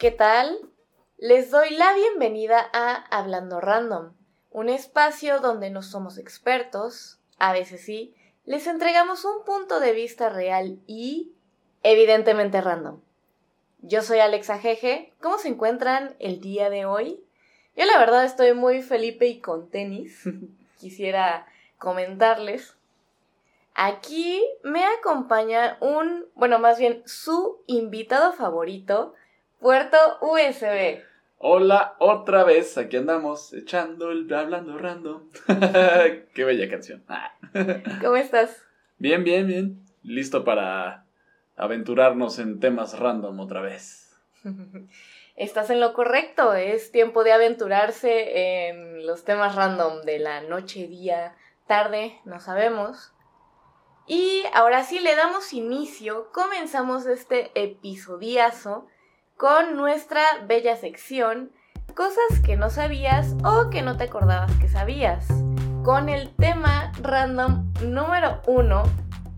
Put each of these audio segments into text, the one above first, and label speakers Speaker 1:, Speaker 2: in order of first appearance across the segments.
Speaker 1: ¿Qué tal? Les doy la bienvenida a Hablando Random, un espacio donde no somos expertos, a veces sí, les entregamos un punto de vista real y evidentemente random. Yo soy Alexa Jeje, ¿cómo se encuentran el día de hoy? Yo la verdad estoy muy felipe y con tenis. Quisiera comentarles. Aquí me acompaña un, bueno, más bien su invitado favorito, Puerto USB.
Speaker 2: Hola, otra vez, aquí andamos, echando el hablando random. Qué bella canción. Ah.
Speaker 1: ¿Cómo estás?
Speaker 2: Bien, bien, bien. Listo para aventurarnos en temas random otra vez.
Speaker 1: Estás en lo correcto, es tiempo de aventurarse en los temas random de la noche, día, tarde, no sabemos. Y ahora sí le damos inicio, comenzamos este episodiazo con nuestra bella sección, cosas que no sabías o que no te acordabas que sabías, con el tema random número uno,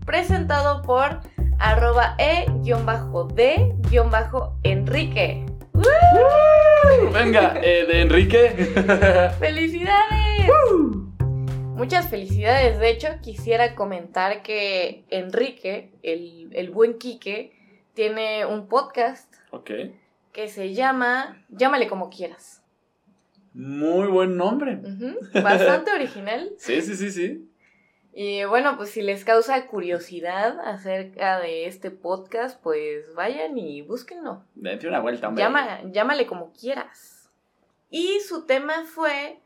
Speaker 1: presentado por arroba e-d-enrique.
Speaker 2: Venga, eh, de Enrique.
Speaker 1: ¡Felicidades! Muchas felicidades. De hecho, quisiera comentar que Enrique, el, el buen Quique, tiene un podcast.
Speaker 2: Ok.
Speaker 1: Que se llama Llámale como quieras.
Speaker 2: Muy buen nombre.
Speaker 1: Bastante original.
Speaker 2: Sí, sí, sí, sí.
Speaker 1: Y bueno, pues si les causa curiosidad acerca de este podcast, pues vayan y búsquenlo.
Speaker 2: Date una vuelta, hombre.
Speaker 1: llámale como quieras. Y su tema fue,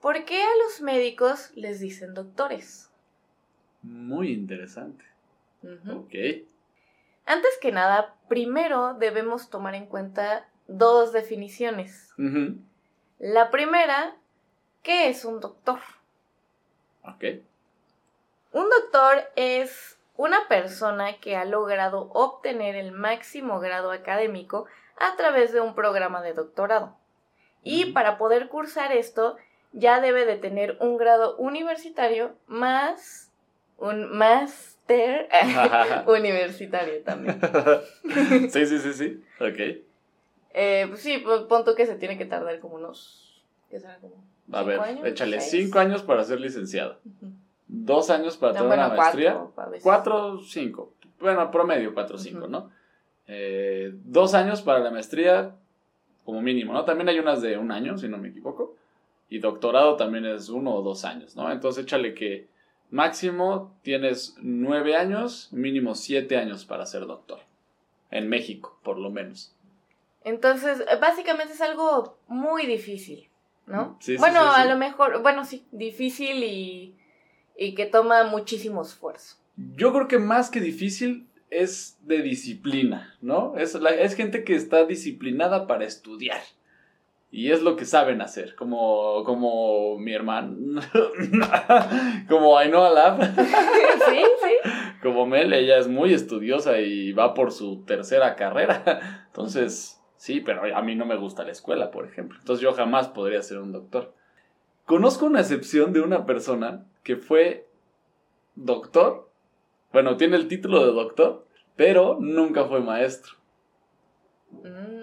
Speaker 1: ¿por qué a los médicos les dicen doctores?
Speaker 2: Muy interesante. Ok.
Speaker 1: Antes que nada, primero debemos tomar en cuenta dos definiciones. La primera, ¿qué es un doctor?
Speaker 2: Ok.
Speaker 1: Un doctor es una persona que ha logrado obtener el máximo grado académico a través de un programa de doctorado. Y para poder cursar esto, ya debe de tener un grado universitario más un máster universitario también.
Speaker 2: sí, sí, sí, sí. Ok.
Speaker 1: Eh, pues sí, pues, punto que se tiene que tardar como unos. ¿Qué será? Como
Speaker 2: a ver, échale cinco años para ser licenciado dos años para tener una maestría. Cuatro, cinco. Bueno, promedio cuatro, cinco, ¿no? Eh, dos años para la maestría como mínimo, ¿no? También hay unas de un año, si no me equivoco. Y doctorado también es uno o dos años, ¿no? Entonces échale que máximo tienes nueve años, mínimo siete años para ser doctor. En México, por lo menos.
Speaker 1: Entonces, básicamente es algo muy difícil, ¿no? Sí, bueno, a lo mejor, bueno, sí, difícil y y que toma muchísimo esfuerzo.
Speaker 2: Yo creo que más que difícil es de disciplina, ¿no? Es, es gente que está disciplinada para estudiar. Y es lo que saben hacer, como, como mi hermano, como Ainhoa Lab.
Speaker 1: sí, sí.
Speaker 2: Como Mel, ella es muy estudiosa y va por su tercera carrera. Entonces, sí, pero a mí no me gusta la escuela, por ejemplo. Entonces yo jamás podría ser un doctor. Conozco una excepción de una persona que fue doctor. Bueno, tiene el título de doctor, pero nunca fue maestro.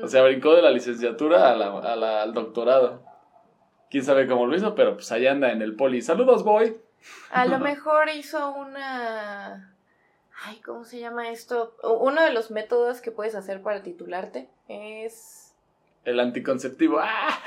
Speaker 2: O sea, brincó de la licenciatura al doctorado. Quién sabe cómo lo hizo, pero pues allá anda en el poli. Saludos, boy.
Speaker 1: A lo mejor hizo una. Ay, ¿cómo se llama esto? Uno de los métodos que puedes hacer para titularte es
Speaker 2: el anticonceptivo. ¡Ah!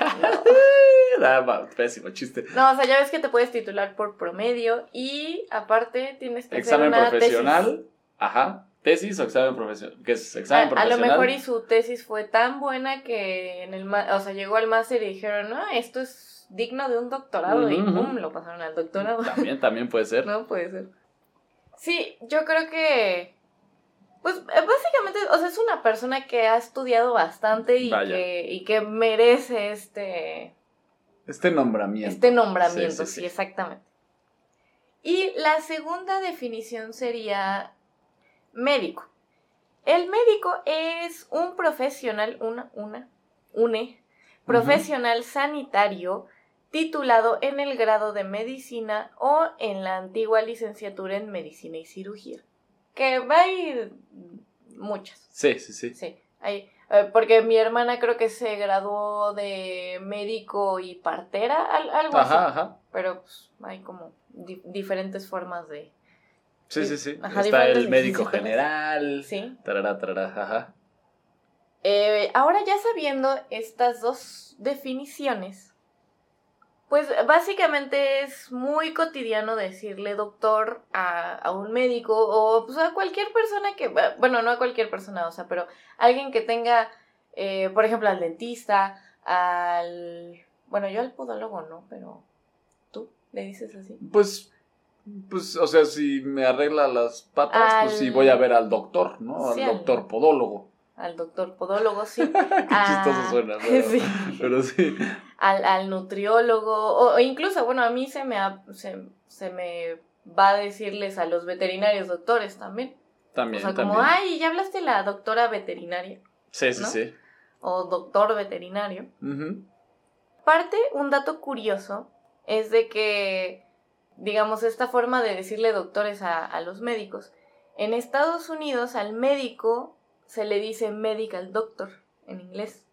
Speaker 2: pésimo chiste.
Speaker 1: No, o sea, ya ves que te puedes titular por promedio y aparte tienes que
Speaker 2: examen hacer una profesional. Ajá. Tesis o examen profesional. ¿Qué es examen
Speaker 1: profesional? A lo mejor y su tesis fue tan buena que en el o sea, llegó al máster y dijeron, no, esto es digno de un doctorado y pum, lo pasaron al doctorado.
Speaker 2: También, también puede ser.
Speaker 1: No, puede ser. Sí, yo creo que pues eh, básicamente, o sea, es una persona que ha estudiado bastante y, que, y que merece este...
Speaker 2: Este nombramiento.
Speaker 1: Este nombramiento, sí, exactamente. Y la segunda definición sería médico. El médico es un profesional, una, una, une, profesional sanitario titulado en el grado de medicina o en la antigua licenciatura en medicina y cirugía que va a ir muchas.
Speaker 2: Sí, sí, sí.
Speaker 1: Sí. Hay, eh, porque mi hermana creo que se graduó de médico y partera, al- algo así.
Speaker 2: Ajá, ajá.
Speaker 1: Pero pues, hay como di- diferentes formas de...
Speaker 2: Sí,
Speaker 1: Sí.
Speaker 2: sí.
Speaker 1: Ajá,
Speaker 2: Está el médico general.
Speaker 1: Sí.
Speaker 2: Tarará, tarará, ajá.
Speaker 1: Eh, ahora ya sabiendo estas dos definiciones, pues básicamente es muy cotidiano decirle doctor a, a un médico o pues, a cualquier persona que, bueno, no a cualquier persona, o sea, pero alguien que tenga, eh, por ejemplo, al dentista, al, bueno, yo al podólogo no, pero tú le dices así.
Speaker 2: Pues, pues, o sea, si me arregla las patas,
Speaker 1: Al-
Speaker 2: pues sí voy a ver al doctor, ¿no? Al
Speaker 1: Sí, al-
Speaker 2: doctor podólogo.
Speaker 1: Al doctor podólogo, sí.
Speaker 2: Qué
Speaker 1: Ah,
Speaker 2: chistoso suena, pero
Speaker 1: sí.
Speaker 2: pero sí.
Speaker 1: al, al nutriólogo, o, o incluso, bueno, a mí se me, ha- se, se me va a decirles a los veterinarios doctores también.
Speaker 2: También,
Speaker 1: o sea,
Speaker 2: también.
Speaker 1: como, ay, ya hablaste la doctora veterinaria
Speaker 2: sí, sí,
Speaker 1: ¿no?
Speaker 2: sí.
Speaker 1: o doctor veterinario.
Speaker 2: Ujú.
Speaker 1: Parte, un dato curioso es de que, digamos, esta forma de decirle doctores a, a los médicos, en Estados Unidos al médico se le dice medical doctor en inglés.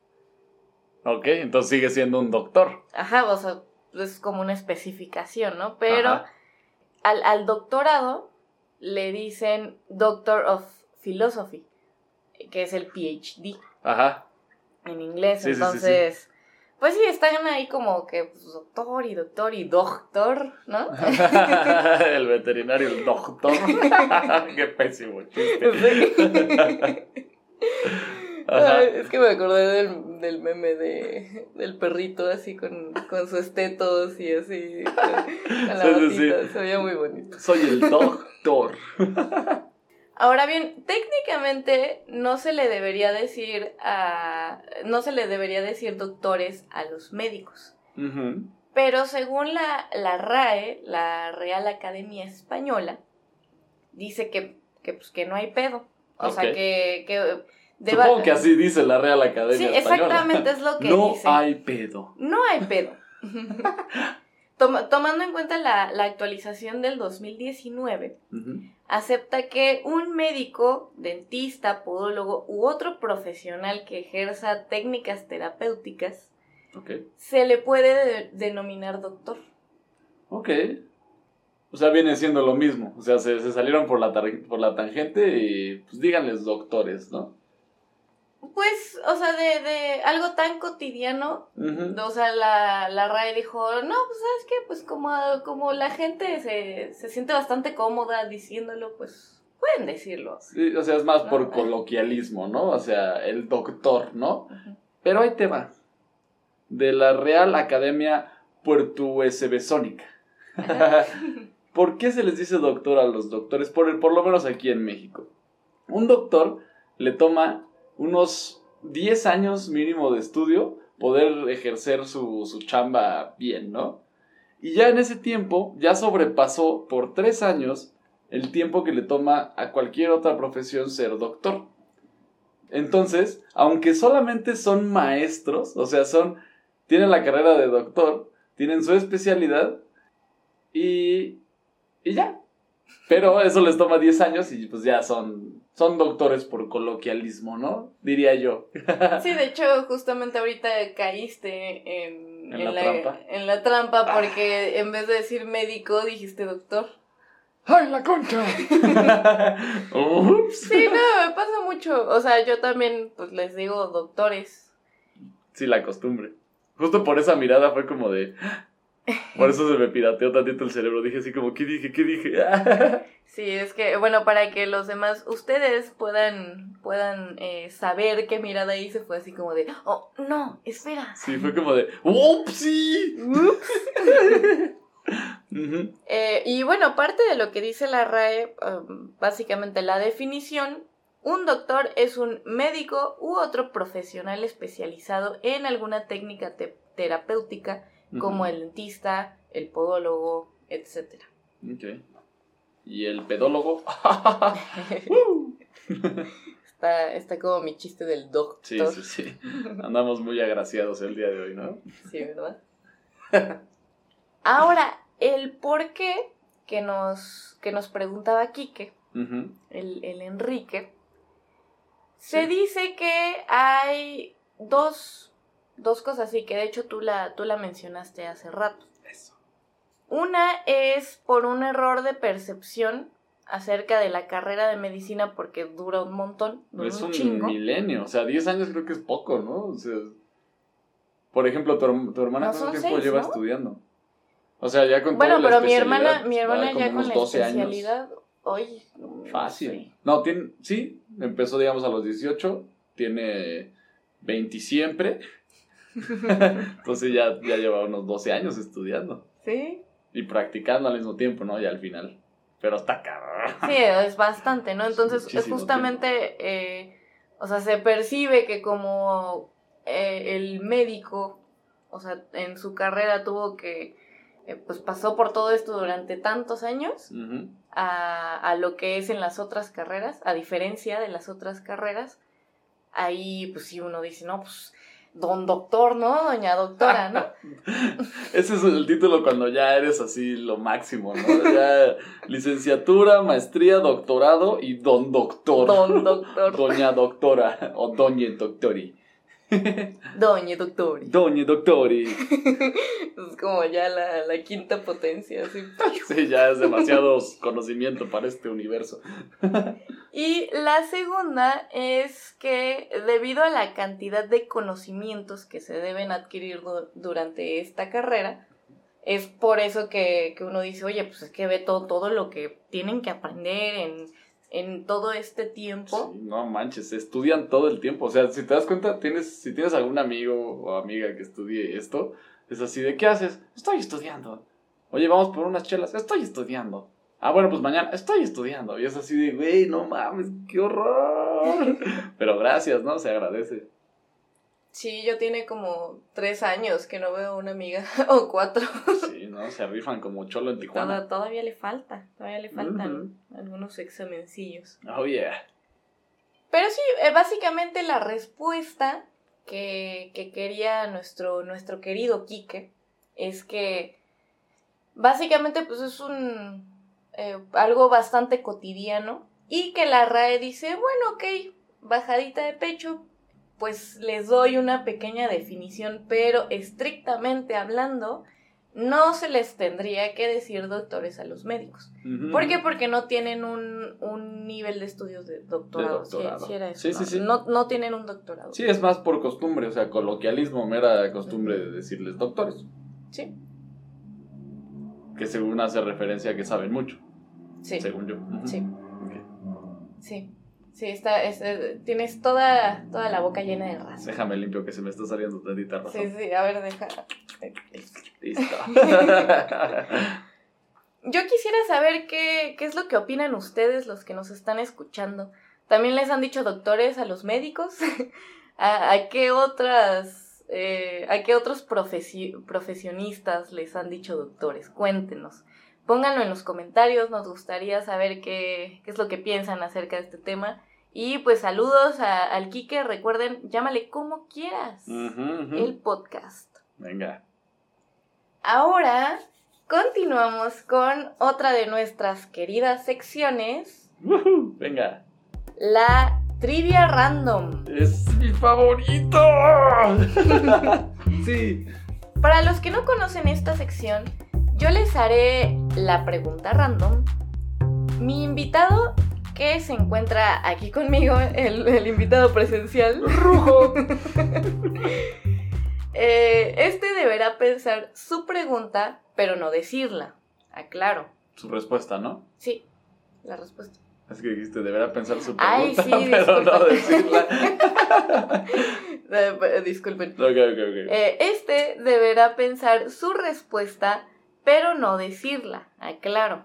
Speaker 2: Ok, entonces sigue siendo un doctor.
Speaker 1: Ajá, o sea, es como una especificación, ¿no? Pero al, al doctorado le dicen Doctor of Philosophy, que es el PhD
Speaker 2: Ajá.
Speaker 1: en inglés.
Speaker 2: Sí, sí, sí, sí.
Speaker 1: Pues sí, están ahí como que pues, doctor y doctor y doctor, ¿no?
Speaker 2: el veterinario, el doctor. Qué pésimo chiste. Ajá.
Speaker 1: Es que me acordé del, del meme de, del perrito así con, con sus tetos y así, con la
Speaker 2: Sí, sí, sí.
Speaker 1: batita, se veía muy bonito.
Speaker 2: Soy el doctor.
Speaker 1: Ahora bien, técnicamente no se le debería decir a no se le debería decir doctores a los médicos. Pero según la, la RAE, la Real Academia Española, dice que, que, pues, que no hay pedo. O sea, que... que deba-
Speaker 2: Supongo que así dice la Real Academia
Speaker 1: Sí,
Speaker 2: Española.
Speaker 1: exactamente es lo que
Speaker 2: no
Speaker 1: dice.
Speaker 2: hay pedo.
Speaker 1: No hay pedo. Toma- tomando en cuenta la, la actualización del 2019,
Speaker 2: Ujú.
Speaker 1: acepta que un médico, dentista, podólogo u otro profesional que ejerza técnicas terapéuticas se le puede de- denominar doctor.
Speaker 2: Ok. O sea, viene siendo lo mismo. O sea, se, se salieron por la, por la tangente y pues díganles doctores, ¿no?
Speaker 1: Pues, o sea, de, de algo tan cotidiano, o sea, la, la RAE dijo, no, pues sabes qué, pues como, como la gente se, se siente bastante cómoda diciéndolo, pues pueden decirlo.
Speaker 2: Sí, o sea, es más por
Speaker 1: No.
Speaker 2: coloquialismo, ¿no? O sea, el doctor, ¿no? Pero ahí te va. De la Real Academia Puertuesebesónica. ¿Por qué se les dice doctor a los doctores? Por, por lo menos aquí en México. Un doctor le toma unos 10 años mínimo de estudio poder ejercer su, su chamba bien, ¿no? Y ya en ese tiempo, ya sobrepasó por 3 años el tiempo que le toma a cualquier otra profesión ser doctor. Entonces, aunque solamente son maestros, o sea, son tienen la carrera de doctor, tienen su especialidad y y ya. Pero eso les toma 10 años y pues ya son son doctores por coloquialismo, ¿no? Diría yo.
Speaker 1: Sí, de hecho, justamente ahorita caíste en,
Speaker 2: ¿En la trampa?
Speaker 1: en la trampa porque en vez de decir médico dijiste doctor.
Speaker 2: ¡Ay, la concha! Ups.
Speaker 1: Sí, no, me pasa mucho. O sea, yo también pues les digo doctores.
Speaker 2: Sí, la costumbre. Justo por esa mirada fue como de... Por eso se me pirateó tantito el cerebro. Dije así como, ¿qué dije? ¿Qué dije?
Speaker 1: Sí, es que, bueno, para que los demás, ustedes puedan, puedan eh, saber qué mirada hice, fue así como de, oh, no, espera.
Speaker 2: Sí, fue como de... ¡Upsi!
Speaker 1: Eh, y bueno, parte de lo que dice la RAE, um, básicamente la definición, un doctor es un médico u otro profesional especializado en alguna técnica te- terapéutica, como el dentista, el podólogo, etc.
Speaker 2: Ok. ¿Y el pedólogo?
Speaker 1: está, está como mi chiste del doctor.
Speaker 2: Sí, sí, sí. Andamos muy agraciados el día de hoy, ¿no?
Speaker 1: Sí, ¿verdad? Ahora, el por qué que nos, que nos preguntaba Quique, el, el Enrique, Se dice que hay dos, dos cosas, y que de hecho tú la, tú la mencionaste hace rato.
Speaker 2: Eso.
Speaker 1: Una es por un error de percepción acerca de la carrera de medicina porque dura un montón, dura
Speaker 2: es
Speaker 1: un chingo.
Speaker 2: milenio, o sea, 10 años creo que es poco, ¿no? O sea, por ejemplo, tu, tu hermana cuánto tiempo
Speaker 1: seis,
Speaker 2: lleva
Speaker 1: ¿no?
Speaker 2: estudiando. O sea, ya con
Speaker 1: Bueno,
Speaker 2: toda la
Speaker 1: pero mi hermana, mi hermana ya con la
Speaker 2: 12 años.
Speaker 1: especialidad, hoy
Speaker 2: Fácil. No, tiene, sí, empezó digamos a los 18, tiene 20 siempre. Entonces ya, ya lleva unos 12 años estudiando
Speaker 1: Sí,
Speaker 2: y practicando al mismo tiempo, ¿no? Ya al final. Pero está cabrón.
Speaker 1: sí, es bastante, ¿no? Entonces, es justamente, eh, o sea, se percibe que como eh, el médico, o sea, en su carrera tuvo que, eh, pues pasó por todo esto durante tantos años, a, a lo que es en las otras carreras, a diferencia de las otras carreras, ahí pues sí uno dice, no, pues don doctor, ¿no? Doña doctora, ¿no?
Speaker 2: Ese es el título cuando ya eres así lo máximo, ¿no? Ya licenciatura, maestría, doctorado y don doctor.
Speaker 1: Don doctor,
Speaker 2: Doña doctora o doña doctori.
Speaker 1: doña doctor.
Speaker 2: Doña doctori.
Speaker 1: Es como ya la, la quinta potencia, así.
Speaker 2: Sí, ya es demasiado conocimiento para este universo.
Speaker 1: Y la segunda es que debido a la cantidad de conocimientos que se deben adquirir du- durante esta carrera, es por eso que, que uno dice, oye, pues es que ve todo, todo lo que tienen que aprender en, en todo este tiempo.
Speaker 2: Sí, no manches, estudian todo el tiempo. O sea, si te das cuenta, tienes, si tienes algún amigo o amiga que estudie esto, es así de ¿qué haces? Estoy estudiando. Oye, vamos por unas chelas, estoy estudiando. Ah, bueno, pues mañana estoy estudiando. Y es así de, güey, no mames, qué horror. Pero gracias, ¿no? Se agradece.
Speaker 1: Sí, yo tiene como tres años que no veo una amiga, o cuatro.
Speaker 2: Sí, ¿no? Se rifan como cholo en Tijuana.
Speaker 1: Toda- todavía le falta, todavía le faltan algunos examencillos.
Speaker 2: Oh, yeah.
Speaker 1: Pero sí, eh, básicamente la respuesta que, que quería nuestro, nuestro querido Quique es que básicamente pues es un eh, algo bastante cotidiano y que la RAE dice, bueno, ok, bajadita de pecho, pues les doy una pequeña definición, pero estrictamente hablando, no se les tendría que decir doctores a los médicos. ¿Por qué? Porque no tienen un, un nivel de estudios de doctorado.
Speaker 2: De
Speaker 1: sí era eso,
Speaker 2: Sí,
Speaker 1: ¿no?
Speaker 2: sí, sí.
Speaker 1: No, no tienen un doctorado.
Speaker 2: Sí, es más por costumbre, o sea, coloquialismo, mera costumbre de decirles doctores.
Speaker 1: Sí,
Speaker 2: Que según hace referencia a que saben mucho,
Speaker 1: sí,
Speaker 2: según yo.
Speaker 1: Sí, sí. Sí, está, es- eh, tienes toda, toda la boca llena de raza.
Speaker 2: Déjame limpio que se me está saliendo tantita razón.
Speaker 1: Sí, sí, a ver, deja.
Speaker 2: Listo.
Speaker 1: Yo quisiera saber qué, qué es lo que opinan ustedes, los que nos están escuchando. ¿También les han dicho doctores a los médicos? ¿A, a qué otras, eh, a qué otros profesi- profesionistas les han dicho doctores? Cuéntenos. Pónganlo en los comentarios, nos gustaría saber qué, qué es lo que piensan acerca de este tema. Y pues saludos a- al Quique, recuerden, llámale como quieras, el podcast.
Speaker 2: Venga.
Speaker 1: Ahora continuamos con otra de nuestras queridas secciones,
Speaker 2: Ujú, Venga.
Speaker 1: la trivia random.
Speaker 2: Es mi favorito. sí.
Speaker 1: Para los que no conocen esta sección, yo les haré la pregunta random. Mi invitado que se encuentra aquí conmigo, el, el invitado presencial,
Speaker 2: Rujo.
Speaker 1: eh, este deberá pensar su pregunta, pero no decirla. Aclaro.
Speaker 2: Su respuesta, ¿no?
Speaker 1: Sí, la respuesta.
Speaker 2: Es que dijiste, deberá pensar su
Speaker 1: Ay,
Speaker 2: pregunta,
Speaker 1: sí,
Speaker 2: pero no decirla.
Speaker 1: Eh, disculpen.
Speaker 2: ok, ok, ok.
Speaker 1: Eh, este deberá pensar su respuesta, pero no decirla, aclaro.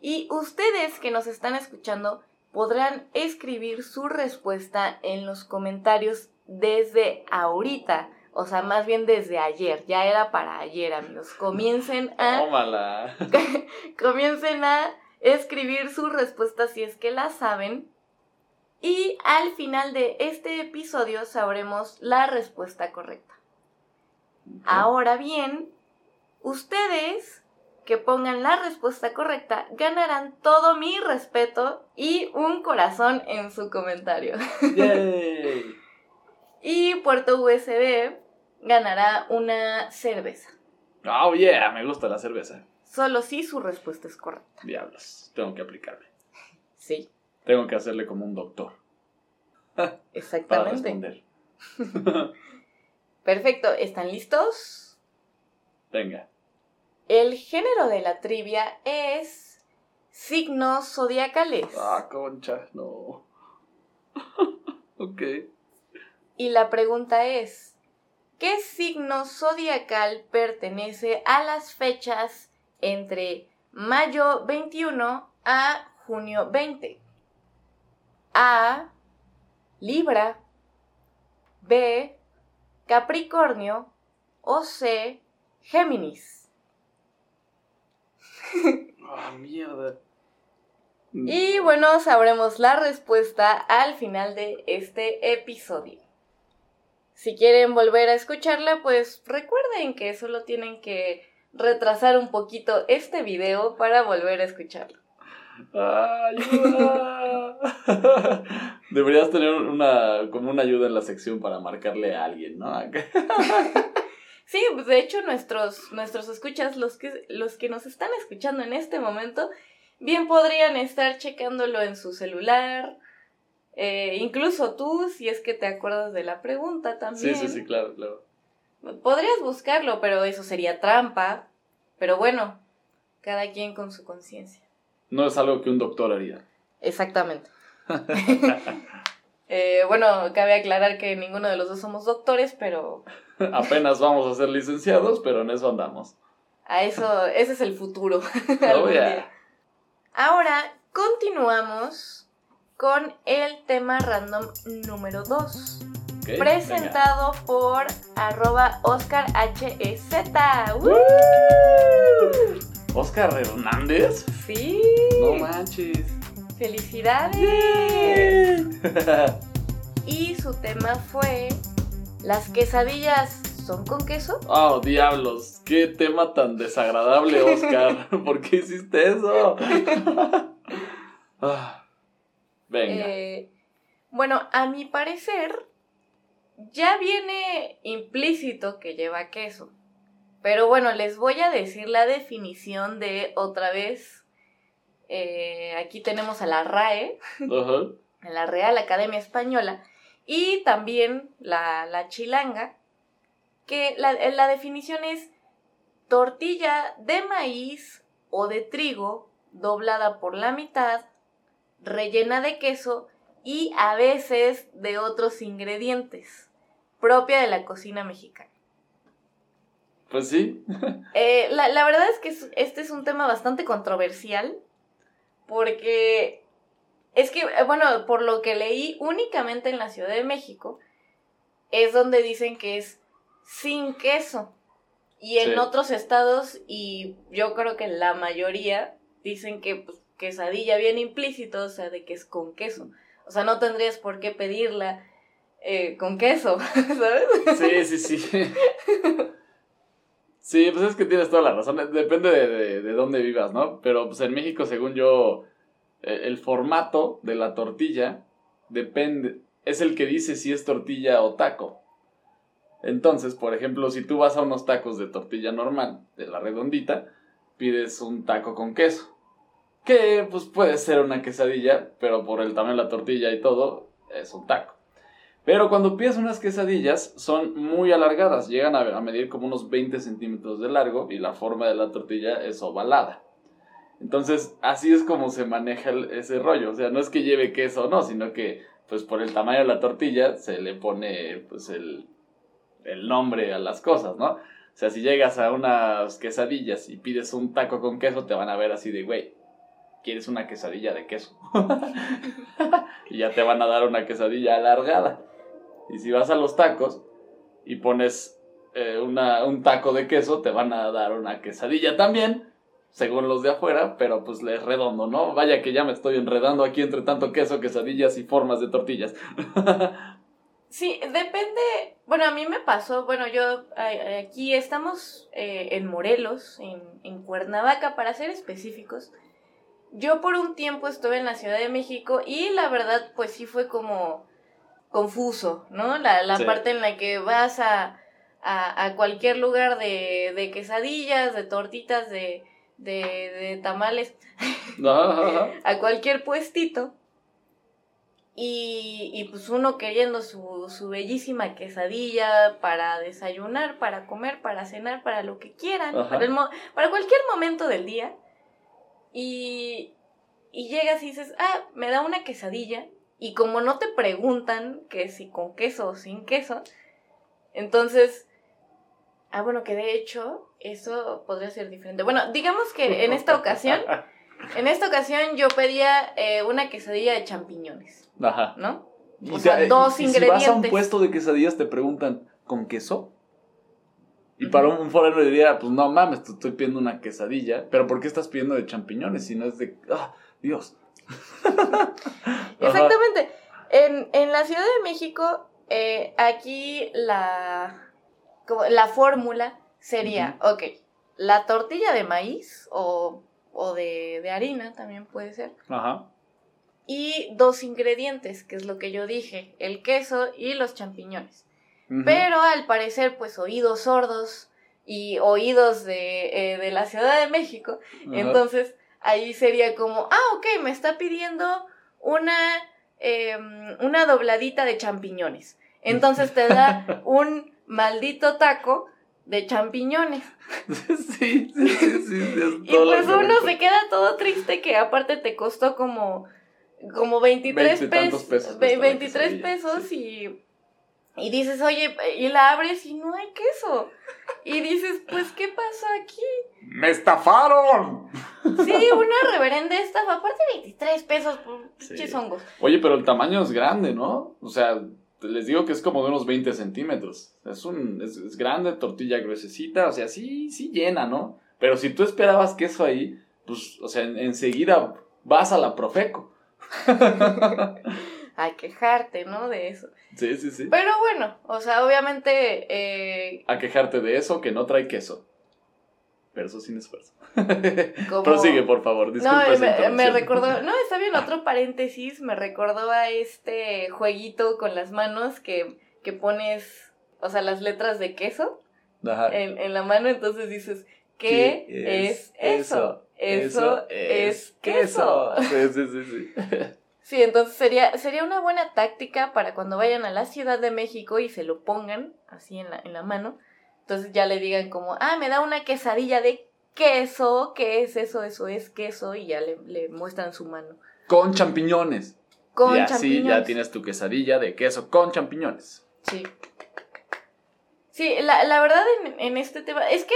Speaker 1: Y ustedes que nos están escuchando podrán escribir su respuesta en los comentarios desde ahorita, o sea, más bien desde ayer, ya era para ayer, amigos. Comiencen a
Speaker 2: Tómala.
Speaker 1: comiencen a escribir su respuesta si es que la saben. Y al final de este episodio sabremos la respuesta correcta. Ahora bien, ustedes que pongan la respuesta correcta ganarán todo mi respeto y un corazón en su comentario.
Speaker 2: ¡Yay!
Speaker 1: y Puerto USB ganará una cerveza.
Speaker 2: Oh, yeah, me gusta la cerveza.
Speaker 1: Solo si su respuesta es correcta.
Speaker 2: Diablos, tengo que aplicarme.
Speaker 1: Sí,
Speaker 2: Tengo que hacerle como un doctor para
Speaker 1: exactamente.
Speaker 2: responder.
Speaker 1: Perfecto, ¿están listos?
Speaker 2: Venga.
Speaker 1: El género de la trivia es signos zodiacales.
Speaker 2: Ah, concha, no. ok.
Speaker 1: Y la pregunta es, ¿qué signo zodiacal pertenece a las fechas entre mayo 21 a junio 20? A. Libra. B. Capricornio. O C. Géminis.
Speaker 2: Ah, mierda.
Speaker 1: Y bueno, sabremos la respuesta al final de este episodio. Si quieren volver a escucharla, pues recuerden que solo tienen que retrasar un poquito este video para volver a escucharlo.
Speaker 2: ¡Ayuda! Deberías tener una como una ayuda en la sección para marcarle a alguien, ¿no?
Speaker 1: Sí, pues de hecho nuestros, nuestros escuchas, los que, los que nos están escuchando en este momento, bien podrían estar checándolo en su celular. eh, incluso tú, si es que te acuerdas de la pregunta
Speaker 2: Sí,
Speaker 1: también.
Speaker 2: sí, sí, claro, claro.
Speaker 1: Podrías buscarlo, pero eso sería trampa. Pero bueno, cada quien con su conciencia.
Speaker 2: No es algo que un doctor haría.
Speaker 1: Exactamente. Eh, bueno, cabe aclarar que ninguno de los dos somos doctores, pero
Speaker 2: Apenas vamos a ser licenciados, pero en eso andamos.
Speaker 1: a eso, ese es el futuro.
Speaker 2: Oh, yeah.
Speaker 1: Ahora continuamos con el tema random número 2.
Speaker 2: ¿ok? Venga.
Speaker 1: Presentado por arroba Oscar HEZ.
Speaker 2: Oscar Hernández.
Speaker 1: Sí.
Speaker 2: No manches.
Speaker 1: Felicidades. Y su tema fue ¿Las quesadillas son con queso?
Speaker 2: Oh, diablos. Qué tema tan desagradable, Oscar. ¿Por qué hiciste eso? Ah, Venga.
Speaker 1: Eh, bueno, a mi parecer ya viene implícito que lleva queso. Pero bueno, les voy a decir la definición de otra vez. Eh, aquí tenemos a la RAE,
Speaker 2: Ajá.
Speaker 1: a la Real Academia Española, y también la, la chilanga, que la, la definición es tortilla de maíz o de trigo doblada por la mitad, rellena de queso y a veces de otros ingredientes, propia de la cocina mexicana.
Speaker 2: Pues sí.
Speaker 1: Eh, la, la verdad es que es- este es un tema bastante controversial, porque es que, eh, bueno, por lo que leí únicamente en la Ciudad de México, es donde dicen que es sin queso. Y en
Speaker 2: Sí.
Speaker 1: otros estados, y yo creo que la mayoría, dicen que pues, quesadilla viene implícito, o sea, de que es con queso. O sea, no tendrías por qué pedirla eh, con queso, ¿sabes?
Speaker 2: Sí, sí, sí. Sí, pues es que tienes toda la razón. Depende de, de- de dónde vivas, ¿no? Pero pues en México, según yo, el formato de la tortilla depende. Es el que dice si es tortilla o taco. Entonces, por ejemplo, si tú vas a unos tacos de tortilla normal, de la redondita, pides un taco con queso. Que pues puede ser una quesadilla, pero por el tamaño de la tortilla y todo, es un taco. Pero cuando pides unas quesadillas, son muy alargadas, llegan a, a medir como unos 20 centímetros de largo y la forma de la tortilla es ovalada. Entonces, así es como se maneja ese rollo. O sea, no es que lleve queso o no, sino que, pues por el tamaño de la tortilla, se le pone, pues, el, el nombre a las cosas, ¿no? O sea, si llegas a unas quesadillas y pides un taco con queso, te van a ver así de, güey, ¿quieres una quesadilla de queso? y ya te van a dar una quesadilla alargada. Y si vas a los tacos y pones eh, una, un taco de queso, te van a dar una quesadilla también, según los de afuera, pero pues es redondo, ¿no? Vaya que ya me estoy enredando aquí entre tanto queso, quesadillas y formas de tortillas.
Speaker 1: Sí, depende. Bueno, a mí me pasó, bueno, yo aquí estamos eh, en Morelos, en, en Cuernavaca, para ser específicos. Yo por un tiempo estuve en la Ciudad de México y la verdad, pues sí fue como confuso, ¿no? La, la parte en la que vas a, a, a cualquier lugar de, de, quesadillas, de tortitas, de, de, de tamales, a cualquier puestito y, y pues uno queriendo su, su bellísima quesadilla para desayunar, para comer, para cenar, para lo que quieran, para, el para cualquier momento del día. Y, y llegas y dices, ah, me da una quesadilla. Y como no te preguntan que si con queso o sin queso, entonces, ah, bueno, que de hecho eso podría ser diferente. Bueno, digamos que en esta ocasión, en esta ocasión yo pedía eh, una quesadilla de champiñones. Ajá. ¿No?
Speaker 2: O sea, dos ingredientes. Si vas a un puesto de quesadillas te preguntan, ¿con queso? Y para un forero diría, pues no mames, te estoy pidiendo una quesadilla, pero ¿por qué estás pidiendo de champiñones si no es de, ah, Dios?
Speaker 1: Exactamente. En, en, la Ciudad de México, eh, aquí la, la fórmula sería, ok, la tortilla de maíz o, o de, de harina también puede ser. Ajá y dos ingredientes, que es lo que yo dije, el queso y los champiñones. Pero al parecer, pues oídos sordos y oídos de, eh, la Ciudad de México, entonces ahí sería como, ah, ok, me está pidiendo una, em, una dobladita de champiñones. Entonces te da un maldito taco de champiñones. Sí, sí, sí, sí. y pues uno se queda todo triste que aparte te costó como como 23 pesos, 23 pesos y, y dices, oye, y la abres y no hay queso. Y dices, pues, ¿qué pasó aquí?
Speaker 2: ¡Me estafaron!
Speaker 1: Sí, una reverenda estafa. Aparte 23 pesos por pinches hongos.
Speaker 2: Oye, pero el tamaño es grande, ¿no? O sea, les digo que es como de unos 20 centímetros. Es un, es, grande, tortilla gruesecita, o sea, sí, sí llena, ¿no? Pero si tú esperabas queso ahí, pues, o sea, enseguida vas a la Profeco.
Speaker 1: a quejarte, ¿no? De eso.
Speaker 2: Sí, sí, sí.
Speaker 1: Pero bueno, o sea, obviamente... Eh...
Speaker 2: A quejarte de eso que no trae queso. Pero eso sin esfuerzo. Prosigue, por favor.
Speaker 1: Disculpa no, me, recordó... No, está bien, otro paréntesis. Me recordó a este jueguito con las manos que, que pones, o sea, las letras de queso En, en la mano. Entonces dices, ¿qué, es, eso? Eso, es queso. Sí, sí, sí, sí. Sí, entonces sería, sería una buena táctica para cuando vayan a la Ciudad de México y se lo pongan así en la, en la mano. Entonces ya le digan como, ah, me da una quesadilla de queso, ¿qué es eso? Eso es queso y ya le, le muestran su mano.
Speaker 2: Con champiñones. Con y así ya tienes tu quesadilla de queso con champiñones.
Speaker 1: Sí. Sí, la, la verdad en, en este tema, es que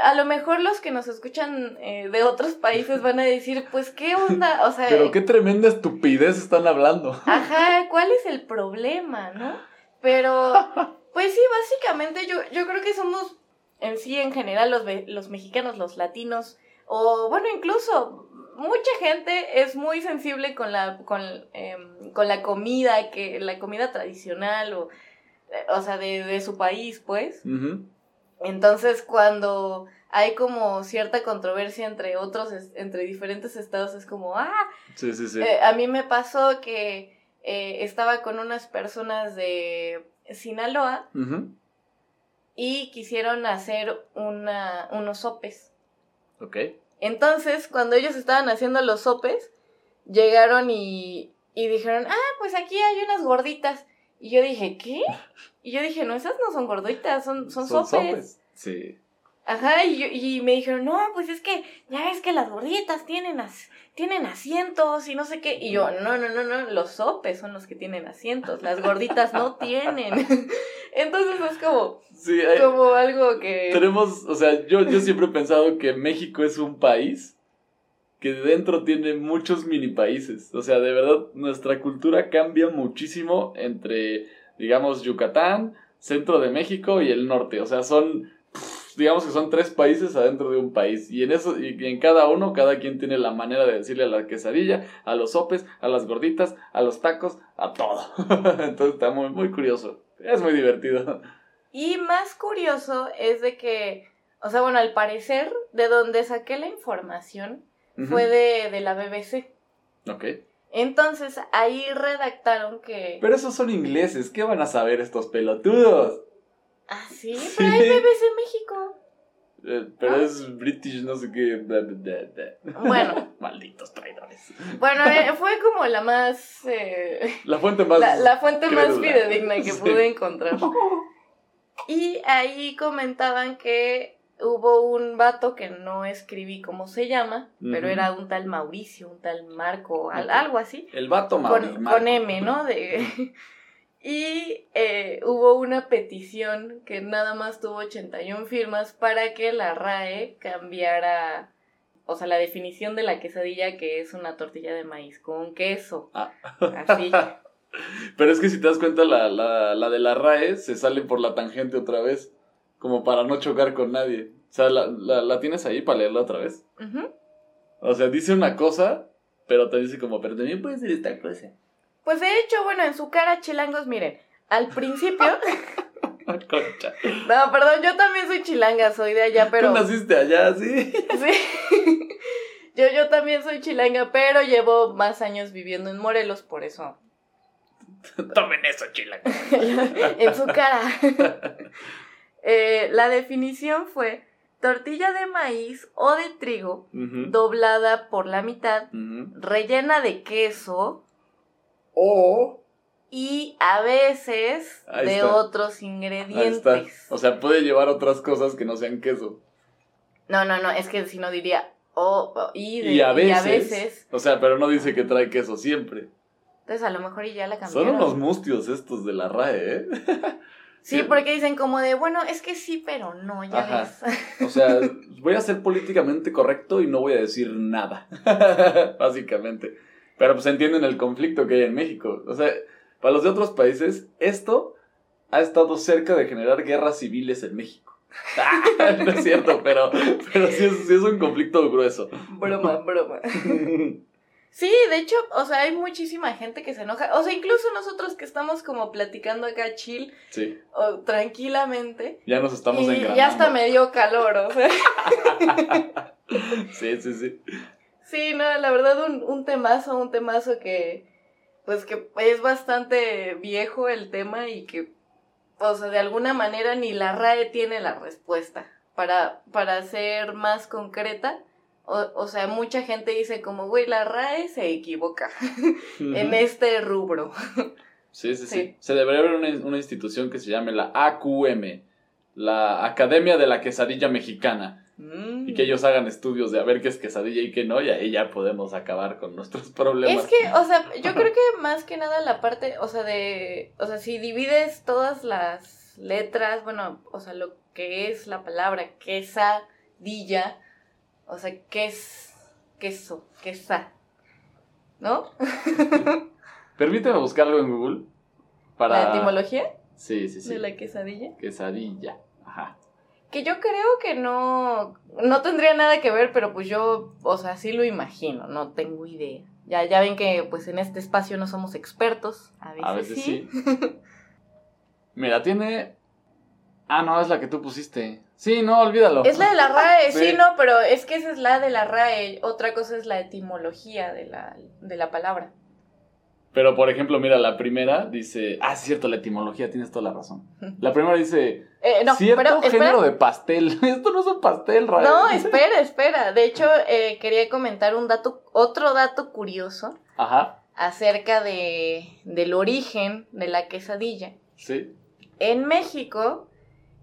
Speaker 1: a lo mejor los que nos escuchan eh, de otros países van a decir, pues, ¿qué onda? O sea...
Speaker 2: Pero qué tremenda estupidez están hablando.
Speaker 1: Ajá, ¿cuál es el problema, no? Pero, pues sí, básicamente yo, yo creo que somos en sí, en general, los, los mexicanos, los latinos, o bueno, incluso mucha gente es muy sensible con la, con, em, con la comida, que, la comida tradicional, o, o sea, de, de su país, pues. Entonces, cuando hay como cierta controversia entre otros, entre diferentes estados, es como, ah, sí, sí, sí. Eh, a mí me pasó que eh, estaba con unas personas de Sinaloa y quisieron hacer una, unos sopes. Ok. Entonces, cuando ellos estaban haciendo los sopes, llegaron y, y dijeron, ah, pues aquí hay unas gorditas. Y yo dije, ¿qué? Y yo dije, no, esas no son gorditas, son, son, sopes. Sí. Ajá, y, y me dijeron, no, pues es que ya ves que las gorditas tienen, tienen asientos y no sé qué. Y yo, no, no, no, no, los sopes son los que tienen asientos, las gorditas no tienen. Entonces es como, como algo que...
Speaker 2: Tenemos, o sea, yo, yo siempre he pensado que México es un país que dentro tiene muchos mini países. O sea, de verdad, nuestra cultura cambia muchísimo entre, digamos, Yucatán, centro de México y el norte. O sea, son digamos que son tres países adentro de un país. Y en eso, y en cada uno, cada quien tiene la manera de decirle a la quesadilla, a los sopes, a las gorditas, a los tacos, a todo. Entonces está muy, muy curioso. Es muy divertido.
Speaker 1: Y más curioso es de que, o sea, bueno, al parecer, de donde saqué la información fue de, de la BBC.
Speaker 2: Ok.
Speaker 1: Entonces ahí redactaron que.
Speaker 2: Pero esos son ingleses, ¿qué van a saber estos pelotudos?
Speaker 1: Ah, sí, pero hay BBC México.
Speaker 2: Eh, pero es British, no sé qué.
Speaker 1: Bueno.
Speaker 2: Malditos traidores.
Speaker 1: Bueno, eh, fue como la más. Eh,
Speaker 2: la fuente más.
Speaker 1: La, fuente más fidedigna que pude encontrar. Y ahí comentaban que hubo un vato que no escribí cómo se llama, pero era un tal Mauricio, un tal Marco, algo así.
Speaker 2: El vato Mauricio.
Speaker 1: Con, con M, ¿no? De, y eh, hubo una petición que nada más tuvo 81 firmas para que la RAE cambiara, o sea, la definición de la quesadilla que es una tortilla de maíz con queso. Ah. Así.
Speaker 2: Pero es que si te das cuenta, la, la, la de la RAE se sale por la tangente otra vez como para no chocar con nadie. O sea, la, la, tienes ahí para leerla otra vez. O sea, dice una cosa, pero te dice como, pero también puede ser esta cosa.
Speaker 1: Pues de hecho, bueno, en su cara, chilangos, miren, al principio...
Speaker 2: Concha.
Speaker 1: No, perdón, yo también soy chilanga, soy de allá, pero...
Speaker 2: Tú naciste allá, ¿sí?
Speaker 1: Sí. Yo, yo también soy chilanga, pero llevo más años viviendo en Morelos, por eso...
Speaker 2: Tomen eso, chilanga.
Speaker 1: en su cara. Eh, la definición fue tortilla de maíz o de trigo doblada por la mitad, rellena de queso
Speaker 2: o
Speaker 1: y a veces de otros ingredientes.
Speaker 2: O sea, puede llevar otras cosas que no sean queso.
Speaker 1: No, no, no, es que si no diría o, y, de, a veces,
Speaker 2: O sea, pero no dice que trae queso siempre.
Speaker 1: Entonces a lo mejor y ya la cambiaron.
Speaker 2: Son unos mustios estos de la RAE, ¿eh?
Speaker 1: Sí, porque dicen como de, bueno, es que sí, pero no, ya ves.
Speaker 2: O sea, voy a ser políticamente correcto y no voy a decir nada, básicamente. Pero pues entienden el conflicto que hay en México. O sea, para los de otros países, esto ha estado cerca de generar guerras civiles en México. no es cierto, pero, pero sí, es, sí es un conflicto grueso.
Speaker 1: Broma, broma. Sí, de hecho, o sea, hay muchísima gente que se enoja. O sea, incluso nosotros que estamos como platicando acá chill,
Speaker 2: sí.
Speaker 1: o, tranquilamente.
Speaker 2: Ya nos estamos
Speaker 1: y Ya hasta me dio calor, o sea.
Speaker 2: sí, sí, sí.
Speaker 1: Sí, no, la verdad, un, un temazo, un temazo que, pues que es bastante viejo el tema y que, o sea, de alguna manera ni la RAE tiene la respuesta. Para, para ser más concreta, o, o, sea, mucha gente dice como, güey, la RAE se equivoca en este rubro.
Speaker 2: Sí, sí, sí, Se debería haber una, una, institución que se llame la AQM, la Academia de la Quesadilla Mexicana. Y que mm. ellos hagan estudios de a ver qué es quesadilla y qué no, y ahí ya podemos acabar con nuestros problemas.
Speaker 1: Es que, o sea, yo creo que más que nada la parte, o sea, de, o sea, si divides todas las letras, bueno, o sea, lo que es la palabra quesadilla, o sea, ¿qué es queso? Quesa. ¿No?
Speaker 2: Permíteme buscarlo en Google. Para...
Speaker 1: ¿La etimología?
Speaker 2: Sí, sí, sí.
Speaker 1: ¿De la quesadilla?
Speaker 2: Quesadilla, ajá.
Speaker 1: Que yo creo que no, no tendría nada que ver, pero pues yo, o sea, sí lo imagino, no tengo idea. Ya, ya ven que pues en este espacio no somos expertos. A veces, a veces sí. sí.
Speaker 2: Mira, tiene... Ah, no, es la que tú pusiste. Sí, no, olvídalo.
Speaker 1: Es la de la RAE, sí. no, pero es que esa es la de la RAE. Otra cosa es la etimología de la, de la palabra.
Speaker 2: Pero, por ejemplo, mira, la primera dice. Ah, es cierto, la etimología, tienes toda la razón. La primera dice.
Speaker 1: Eh, no,
Speaker 2: cierto género de pastel. Esto no es un pastel, RAE.
Speaker 1: No, espera, espera. De hecho, eh, quería comentar un dato, otro dato curioso.
Speaker 2: Ajá.
Speaker 1: Acerca de, del origen de la quesadilla.
Speaker 2: Sí.
Speaker 1: En México,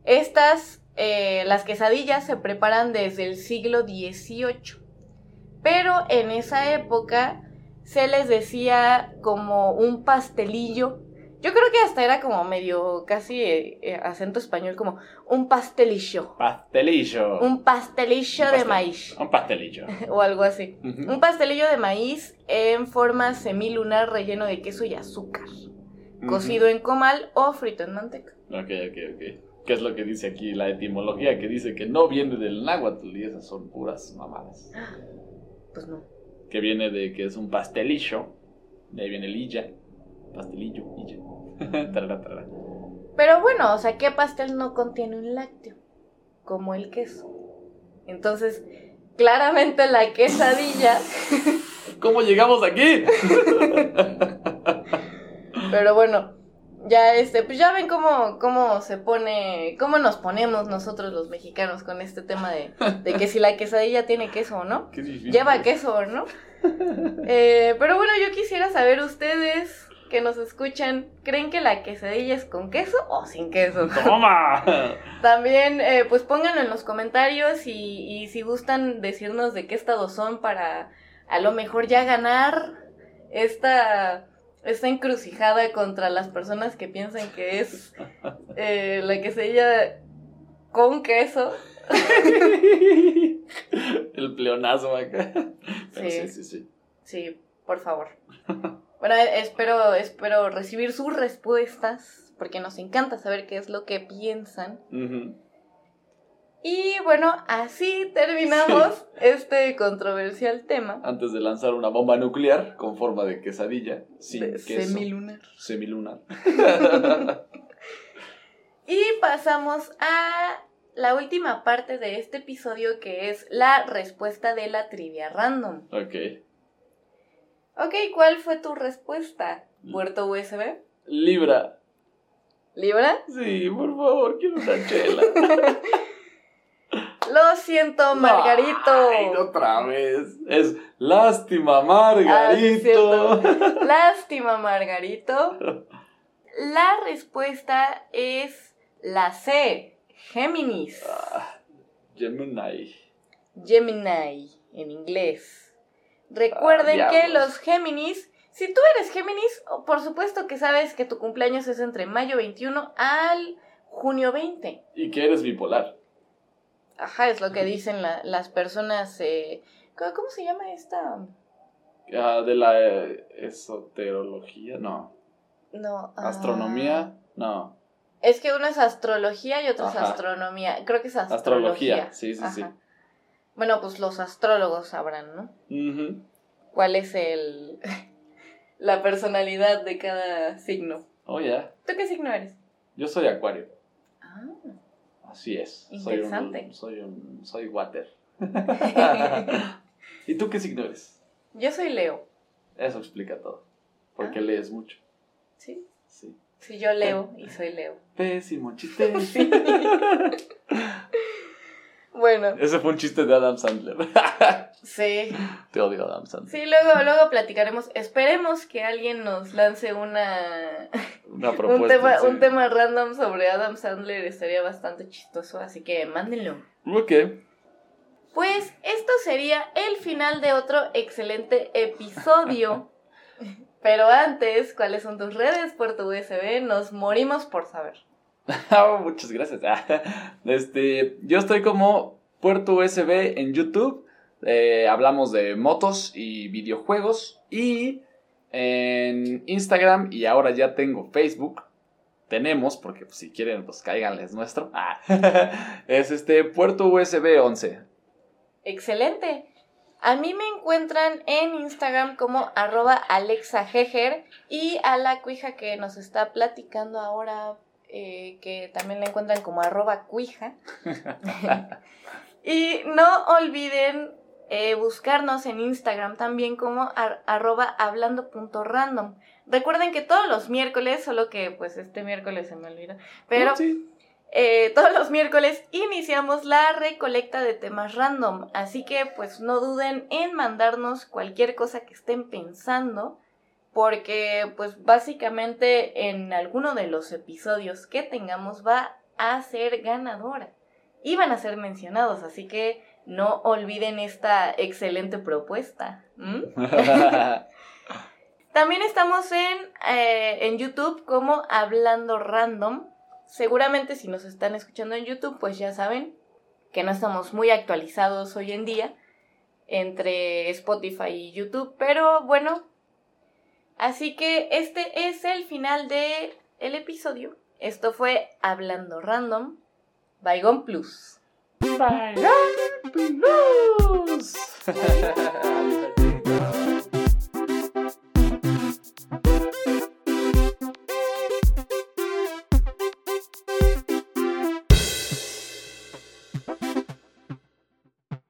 Speaker 1: estas eh, las quesadillas se preparan desde el siglo XVIII, pero en esa época se les decía como un pastelillo. Yo creo que hasta era como medio casi eh, eh, acento español, como un pastelillo.
Speaker 2: Pastelillo.
Speaker 1: Un pastelillo de maíz.
Speaker 2: Un pastelillo.
Speaker 1: o algo así. Un pastelillo de maíz en forma semilunar relleno de queso y azúcar. Cocido en comal o frito en manteca.
Speaker 2: Ok, ok, ok. ¿Qué es lo que dice aquí la etimología? Que dice que no viene del náhuatl y esas son puras mamadas.
Speaker 1: Pues no.
Speaker 2: Que viene de que es un pastelillo. De ahí viene el illa. Pastelillo, illa. Tarara, tarara.
Speaker 1: Pero bueno, o sea, ¿qué pastel no contiene un lácteo? Como el queso. Entonces, claramente la quesadilla.
Speaker 2: ¿Cómo llegamos aquí?
Speaker 1: Pero bueno, ya este, pues ya ven cómo, cómo se pone, cómo nos ponemos nosotros los mexicanos con este tema de, de que si la quesadilla tiene queso o no.
Speaker 2: Qué difícil.
Speaker 1: Lleva queso o no. Eh, pero bueno, yo quisiera saber ustedes que nos escuchan, ¿creen que la quesadilla es con queso o sin queso?
Speaker 2: ¡Toma!
Speaker 1: También, eh, pues pónganlo en los comentarios y, y si gustan decirnos de qué estado son para a lo mejor ya ganar esta, esta encrucijada contra las personas que piensan que es eh, la quesadilla con queso.
Speaker 2: El pleonazo acá.
Speaker 1: Sí.
Speaker 2: sí, sí, sí.
Speaker 1: Sí, por favor. Bueno, espero, espero recibir sus respuestas porque nos encanta saber qué es lo que piensan.
Speaker 2: Ujú.
Speaker 1: Y bueno, así terminamos este controversial tema.
Speaker 2: Antes de lanzar una bomba nuclear con forma de quesadilla, sin
Speaker 1: de
Speaker 2: queso.
Speaker 1: semilunar.
Speaker 2: Semilunar.
Speaker 1: Y pasamos a la última parte de este episodio que es la respuesta de la trivia random.
Speaker 2: ok.
Speaker 1: Ok, ¿cuál fue tu respuesta? ¿Puerto USB?
Speaker 2: Libra.
Speaker 1: ¿Libra?
Speaker 2: Sí, por favor, quiero una chela.
Speaker 1: Lo siento, Margarito.
Speaker 2: Ay, otra vez. Es lástima,
Speaker 1: Ah, sí,
Speaker 2: Margarito.
Speaker 1: cierto. Lástima, Margarito. La respuesta es la C, Géminis.
Speaker 2: Ah, Gemini.
Speaker 1: Gemini en inglés. Recuerden
Speaker 2: Ah,
Speaker 1: que los Géminis, si tú eres Géminis, oh, por supuesto que sabes que tu cumpleaños es entre mayo 21 al junio 20.
Speaker 2: Y que eres bipolar.
Speaker 1: Ajá, es lo que dicen la- las personas. eh, ¿cómo, cómo se llama esta?
Speaker 2: Ah, de la eh, esoterología, no.
Speaker 1: No. ah,
Speaker 2: Astronomía, no.
Speaker 1: Es que uno es astrología y otro es
Speaker 2: Ajá.
Speaker 1: astronomía. Creo que es astrología.
Speaker 2: Astrología, sí, sí, sí.
Speaker 1: Bueno, pues los astrólogos sabrán, ¿no?
Speaker 2: Ujú.
Speaker 1: ¿Cuál es el la personalidad de cada signo?
Speaker 2: Oh, ya.
Speaker 1: ¿Tú qué signo eres?
Speaker 2: Yo soy acuario.
Speaker 1: Ah.
Speaker 2: Así es.
Speaker 1: Interesante.
Speaker 2: Soy un, soy un, soy water. ¿Y tú qué signo eres?
Speaker 1: Yo soy Leo.
Speaker 2: Eso explica todo. Porque
Speaker 1: Ah.
Speaker 2: lees mucho.
Speaker 1: Sí.
Speaker 2: Sí.
Speaker 1: Sí, yo leo y soy Leo.
Speaker 2: Pésimo chiste.
Speaker 1: Bueno,
Speaker 2: Ese fue un chiste de Adam Sandler.
Speaker 1: sí.
Speaker 2: Te odio, Adam Sandler.
Speaker 1: Sí, luego, luego platicaremos. Esperemos que alguien nos lance una
Speaker 2: Una
Speaker 1: un
Speaker 2: propuesta.
Speaker 1: tema,
Speaker 2: sí.
Speaker 1: un tema random sobre Adam Sandler. Estaría bastante chistoso, así que mándenlo.
Speaker 2: Ok.
Speaker 1: Pues esto sería el final de otro excelente episodio. Pero antes, ¿cuáles son tus redes, Puerto USB? Nos morimos por saber.
Speaker 2: Ah, Muchas gracias. Este, yo estoy como Puerto USB en YouTube. Eh, hablamos de motos y videojuegos. Y en Instagram y ahora ya tengo Facebook. Tenemos, porque si quieren, pues cáiganles nuestro. Ah, es este Puerto USB 11.
Speaker 1: Excelente. A mí me encuentran en Instagram como arroba alexajejer y a la cuija que nos está platicando ahora, eh, que también la encuentran como arroba cuija. y no olviden eh, buscarnos en Instagram también como ar- arroba hablando.random. Recuerden que todos los miércoles, solo que pues este miércoles se me olvidó, pero
Speaker 2: Sí.
Speaker 1: eh, todos los miércoles iniciamos la recolecta de temas random, así que pues no duden en mandarnos cualquier cosa que estén pensando, porque pues básicamente en alguno de los episodios que tengamos va a ser ganadora y van a ser mencionados, así que no olviden esta excelente propuesta. También estamos en, eh, en YouTube como Hablando Random. Seguramente si nos están escuchando en YouTube, pues ya saben que no estamos muy actualizados hoy en día entre Spotify y YouTube, pero bueno. Así que este es el final del de episodio. Esto fue Hablando Random, Baigón Plus.
Speaker 2: Plus.